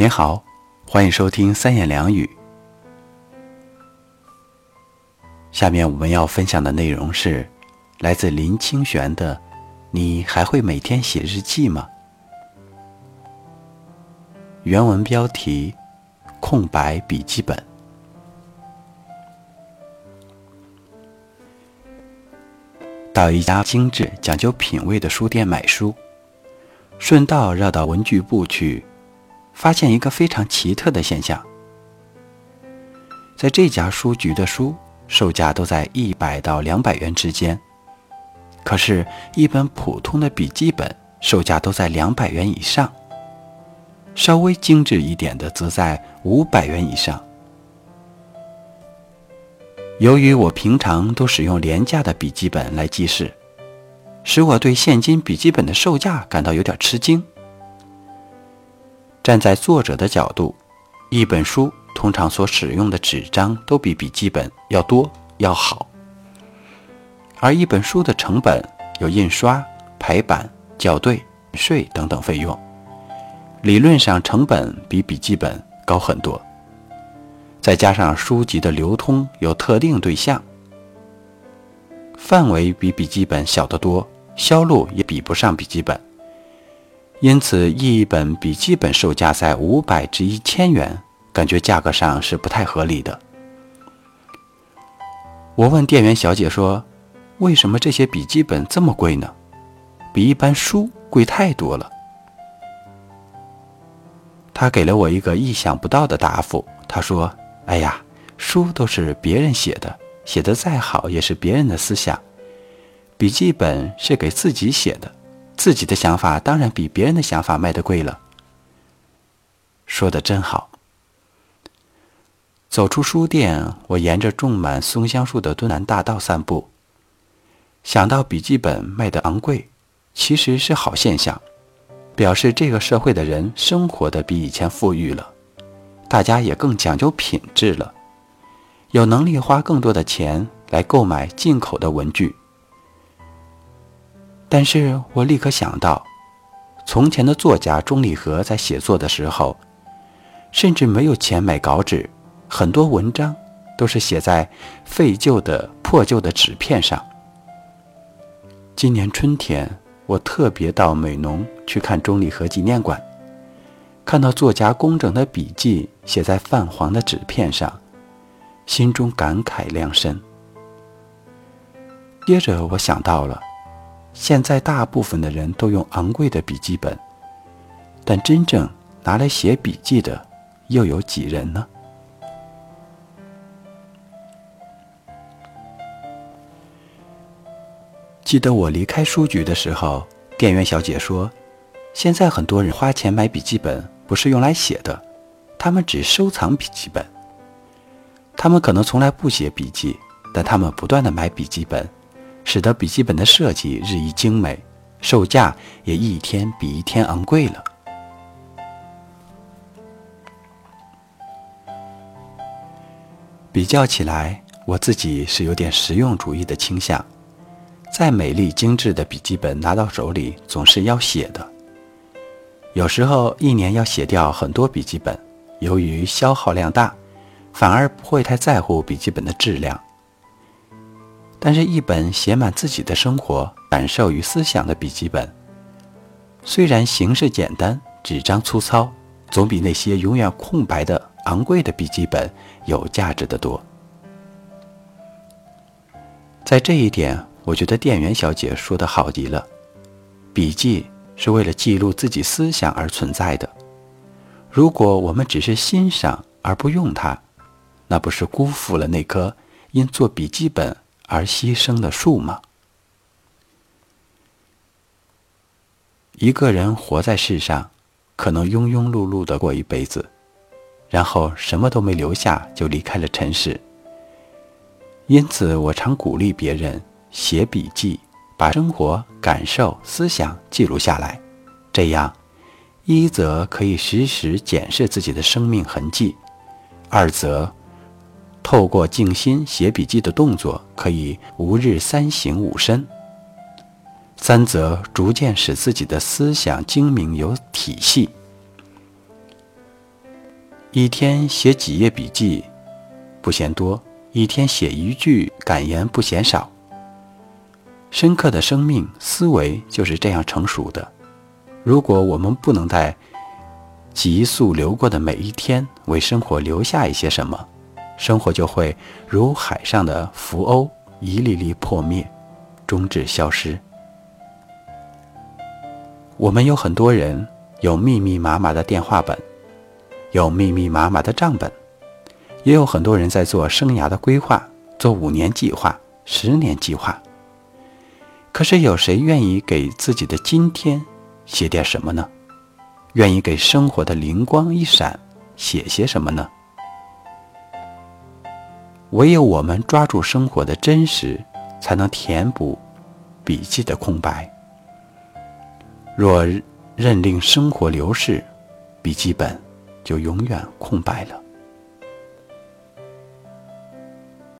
您好，欢迎收听三言两语。下面我们要分享的内容是来自林清玄的《你还会每天写日记吗？》原文标题：空白笔记本。到一家精致、讲究品味的书店买书，顺道绕到文具部去。发现一个非常奇特的现象，在这家书局的书售价都在一百到两百元之间，可是，一本普通的笔记本售价都在两百元以上，稍微精致一点的则在五百元以上。由于我平常都使用廉价的笔记本来记事，使我对现今笔记本的售价感到有点吃惊。站在作者的角度，一本书通常所使用的纸张都比笔记本要多要好，而一本书的成本有印刷、排版、校对、税等等费用，理论上成本比笔记本高很多。再加上书籍的流通有特定对象，范围比笔记本小得多，销路也比不上笔记本。因此，一本笔记本售价在五百至一千元，感觉价格上是不太合理的。我问店员小姐说：“为什么这些笔记本这么贵呢？比一般书贵太多了。”她给了我一个意想不到的答复。她说：“哎呀，书都是别人写的，写的再好也是别人的思想，笔记本是给自己写的。”自己的想法当然比别人的想法卖的贵了。说的真好。走出书店，我沿着种满松香树的敦南大道散步。想到笔记本卖的昂贵，其实是好现象，表示这个社会的人生活的比以前富裕了，大家也更讲究品质了，有能力花更多的钱来购买进口的文具。但是我立刻想到，从前的作家钟理和在写作的时候，甚至没有钱买稿纸，很多文章都是写在废旧的破旧的纸片上。今年春天，我特别到美浓去看钟理和纪念馆，看到作家工整的笔记写在泛黄的纸片上，心中感慨良深。接着我想到了。现在大部分的人都用昂贵的笔记本，但真正拿来写笔记的又有几人呢？记得我离开书局的时候，店员小姐说：“现在很多人花钱买笔记本不是用来写的，他们只收藏笔记本。他们可能从来不写笔记，但他们不断的买笔记本。”使得笔记本的设计日益精美，售价也一天比一天昂贵了。比较起来，我自己是有点实用主义的倾向。再美丽精致的笔记本拿到手里，总是要写的。有时候一年要写掉很多笔记本，由于消耗量大，反而不会太在乎笔记本的质量。但是，一本写满自己的生活感受与思想的笔记本，虽然形式简单、纸张粗糙，总比那些永远空白的昂贵的笔记本有价值的多。在这一点，我觉得店员小姐说的好极了。笔记是为了记录自己思想而存在的。如果我们只是欣赏而不用它，那不是辜负了那颗因做笔记本。而牺牲的树吗？一个人活在世上，可能庸庸碌碌的过一辈子，然后什么都没留下就离开了尘世。因此，我常鼓励别人写笔记，把生活、感受、思想记录下来。这样，一则可以时时检视自己的生命痕迹，二则。透过静心写笔记的动作，可以吾日三省吾身。三则逐渐使自己的思想精明有体系。一天写几页笔记不嫌多，一天写一句感言不嫌少。深刻的生命思维就是这样成熟的。如果我们不能在急速流过的每一天为生活留下一些什么，生活就会如海上的浮鸥，一粒粒破灭，终至消失。我们有很多人有密密麻麻的电话本，有密密麻麻的账本，也有很多人在做生涯的规划，做五年计划、十年计划。可是有谁愿意给自己的今天写点什么呢？愿意给生活的灵光一闪写些什么呢？唯有我们抓住生活的真实，才能填补笔记的空白。若认令生活流逝，笔记本就永远空白了。